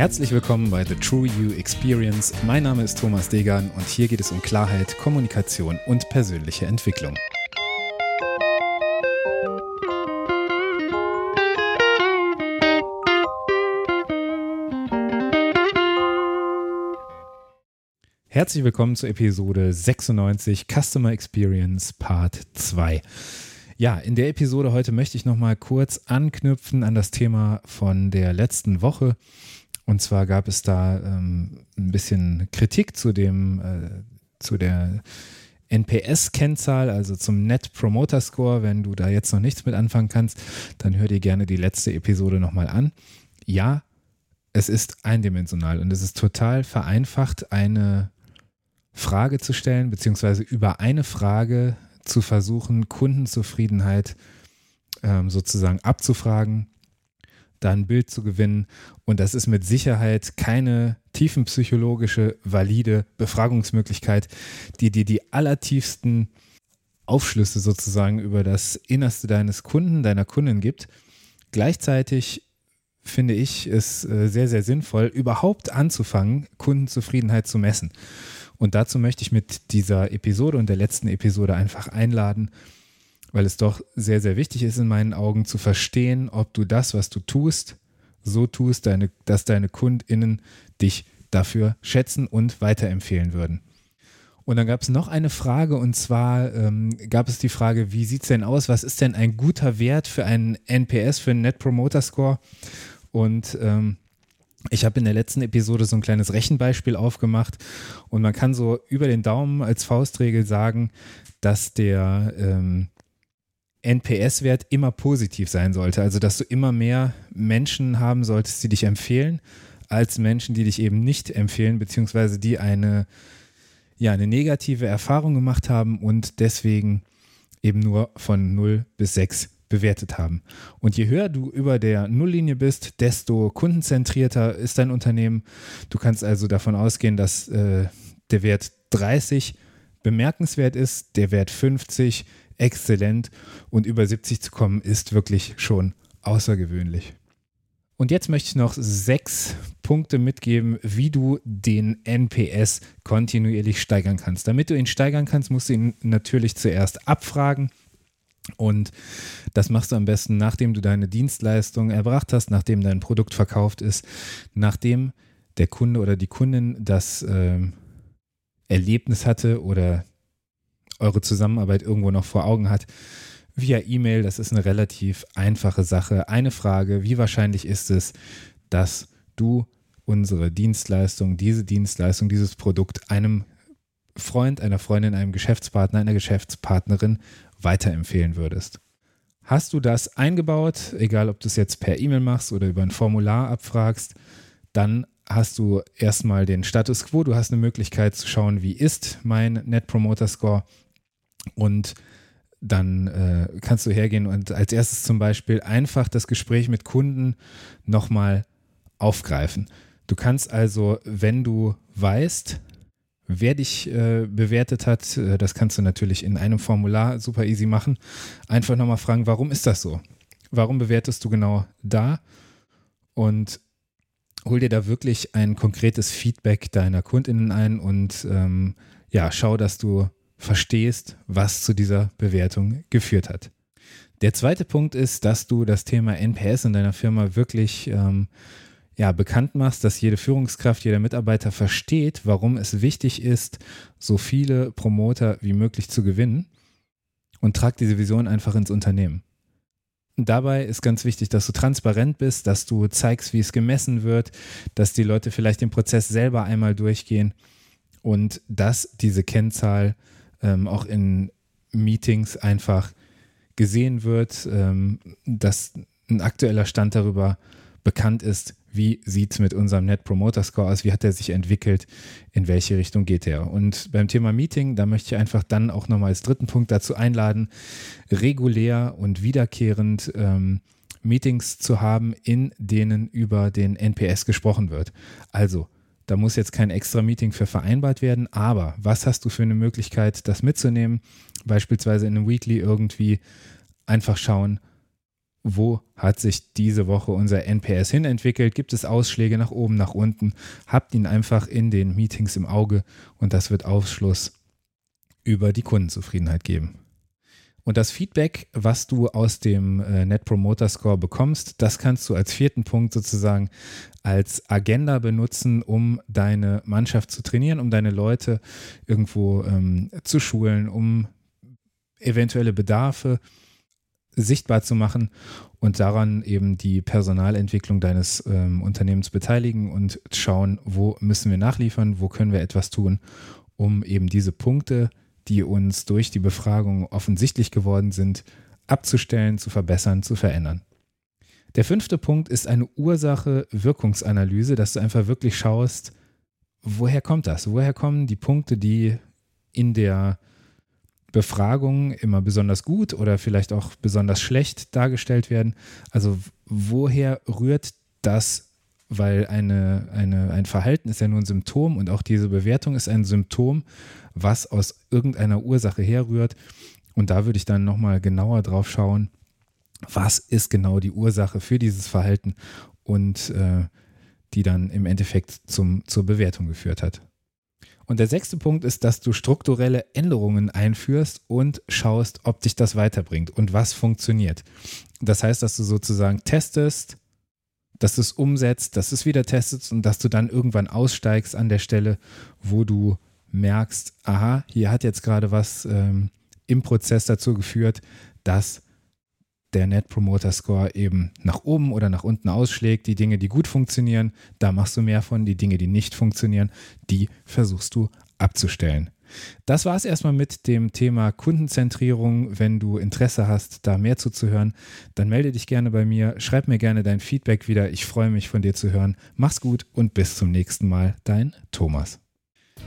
Herzlich willkommen bei The True You Experience. Mein Name ist Thomas Degan und hier geht es um Klarheit, Kommunikation und persönliche Entwicklung. Herzlich willkommen zur Episode 96 Customer Experience Part 2. Ja, in der Episode heute möchte ich nochmal kurz anknüpfen an das Thema von der letzten Woche. Und zwar gab es da ähm, ein bisschen Kritik zu dem, äh, zu der NPS-Kennzahl, also zum Net Promoter Score. Wenn du da jetzt noch nichts mit anfangen kannst, dann hör dir gerne die letzte Episode nochmal an. Ja, es ist eindimensional und es ist total vereinfacht, eine Frage zu stellen, beziehungsweise über eine Frage zu versuchen, Kundenzufriedenheit ähm, sozusagen abzufragen, da ein Bild zu gewinnen. Und das ist mit Sicherheit keine tiefenpsychologische, valide Befragungsmöglichkeit, die dir die allertiefsten Aufschlüsse sozusagen über das Innerste deines Kunden, deiner Kundin gibt. Gleichzeitig finde ich es äh, sehr, sehr sinnvoll, überhaupt anzufangen, Kundenzufriedenheit zu messen. Und dazu möchte ich mit dieser Episode und der letzten Episode einfach einladen, weil es doch sehr, sehr wichtig ist in meinen Augen zu verstehen, ob du das, was du tust, so tust, deine, dass deine KundInnen dich dafür schätzen und weiterempfehlen würden. Und dann gab es noch eine Frage und zwar ähm, gab es die Frage, wie sieht es denn aus? Was ist denn ein guter Wert für einen NPS, für einen Net Promoter Score? Und ähm, ich habe in der letzten Episode so ein kleines Rechenbeispiel aufgemacht und man kann so über den Daumen als Faustregel sagen, dass der ähm, NPS-Wert immer positiv sein sollte. Also dass du immer mehr Menschen haben solltest, die dich empfehlen, als Menschen, die dich eben nicht empfehlen, beziehungsweise die eine, ja, eine negative Erfahrung gemacht haben und deswegen eben nur von 0 bis 6 bewertet haben. Und je höher du über der Nulllinie bist, desto kundenzentrierter ist dein Unternehmen. Du kannst also davon ausgehen, dass äh, der Wert 30 bemerkenswert ist, der Wert 50 exzellent und über 70 zu kommen ist wirklich schon außergewöhnlich. Und jetzt möchte ich noch sechs Punkte mitgeben, wie du den NPS kontinuierlich steigern kannst. Damit du ihn steigern kannst, musst du ihn natürlich zuerst abfragen. Und das machst du am besten, nachdem du deine Dienstleistung erbracht hast, nachdem dein Produkt verkauft ist, nachdem der Kunde oder die Kundin das äh, Erlebnis hatte oder eure Zusammenarbeit irgendwo noch vor Augen hat. Via E-Mail, das ist eine relativ einfache Sache. Eine Frage, wie wahrscheinlich ist es, dass du unsere Dienstleistung, diese Dienstleistung, dieses Produkt einem Freund, einer Freundin, einem Geschäftspartner, einer Geschäftspartnerin weiterempfehlen würdest. Hast du das eingebaut, egal ob du es jetzt per E-Mail machst oder über ein Formular abfragst, dann hast du erstmal den Status quo. Du hast eine Möglichkeit zu schauen, wie ist mein Net Promoter Score und dann äh, kannst du hergehen und als erstes zum Beispiel einfach das Gespräch mit Kunden nochmal aufgreifen. Du kannst also, wenn du weißt, wer dich äh, bewertet hat. Äh, das kannst du natürlich in einem Formular super easy machen. Einfach nochmal fragen, warum ist das so? Warum bewertest du genau da? Und hol dir da wirklich ein konkretes Feedback deiner KundInnen ein und ähm, ja, schau, dass du verstehst, was zu dieser Bewertung geführt hat. Der zweite Punkt ist, dass du das Thema NPS in deiner Firma wirklich ähm, ja, bekannt machst, dass jede Führungskraft, jeder Mitarbeiter versteht, warum es wichtig ist, so viele Promoter wie möglich zu gewinnen und trag diese Vision einfach ins Unternehmen. Dabei ist ganz wichtig, dass du transparent bist, dass du zeigst, wie es gemessen wird, dass die Leute vielleicht den Prozess selber einmal durchgehen und dass diese Kennzahl ähm, auch in Meetings einfach gesehen wird, ähm, dass ein aktueller Stand darüber bekannt ist, wie sieht es mit unserem Net Promoter Score aus, wie hat er sich entwickelt, in welche Richtung geht er. Und beim Thema Meeting, da möchte ich einfach dann auch nochmal als dritten Punkt dazu einladen, regulär und wiederkehrend ähm, Meetings zu haben, in denen über den NPS gesprochen wird. Also, da muss jetzt kein extra Meeting für vereinbart werden, aber was hast du für eine Möglichkeit, das mitzunehmen? Beispielsweise in einem Weekly irgendwie einfach schauen, wo hat sich diese Woche unser NPS hinentwickelt? Gibt es Ausschläge nach oben, nach unten? Habt ihn einfach in den Meetings im Auge und das wird Aufschluss über die Kundenzufriedenheit geben. Und das Feedback, was du aus dem äh, Net Promoter Score bekommst, das kannst du als vierten Punkt sozusagen als Agenda benutzen, um deine Mannschaft zu trainieren, um deine Leute irgendwo ähm, zu schulen, um eventuelle Bedarfe sichtbar zu machen und daran eben die Personalentwicklung deines ähm, Unternehmens beteiligen und schauen, wo müssen wir nachliefern, wo können wir etwas tun, um eben diese Punkte, die uns durch die Befragung offensichtlich geworden sind, abzustellen, zu verbessern, zu verändern. Der fünfte Punkt ist eine Ursache-Wirkungsanalyse, dass du einfach wirklich schaust, woher kommt das? Woher kommen die Punkte, die in der Befragung immer besonders gut oder vielleicht auch besonders schlecht dargestellt werden? Also woher rührt das weil eine, eine, ein Verhalten ist ja nur ein Symptom und auch diese Bewertung ist ein Symptom, was aus irgendeiner Ursache herrührt. Und da würde ich dann nochmal genauer drauf schauen, was ist genau die Ursache für dieses Verhalten und äh, die dann im Endeffekt zum, zur Bewertung geführt hat. Und der sechste Punkt ist, dass du strukturelle Änderungen einführst und schaust, ob dich das weiterbringt und was funktioniert. Das heißt, dass du sozusagen testest, dass du es umsetzt, dass du es wieder testest und dass du dann irgendwann aussteigst an der Stelle, wo du merkst, aha, hier hat jetzt gerade was ähm, im Prozess dazu geführt, dass der Net Promoter Score eben nach oben oder nach unten ausschlägt. Die Dinge, die gut funktionieren, da machst du mehr von. Die Dinge, die nicht funktionieren, die versuchst du abzustellen. Das war es erstmal mit dem Thema Kundenzentrierung. Wenn du Interesse hast, da mehr zuzuhören, dann melde dich gerne bei mir. Schreib mir gerne dein Feedback wieder. Ich freue mich von dir zu hören. Mach's gut und bis zum nächsten Mal. Dein Thomas.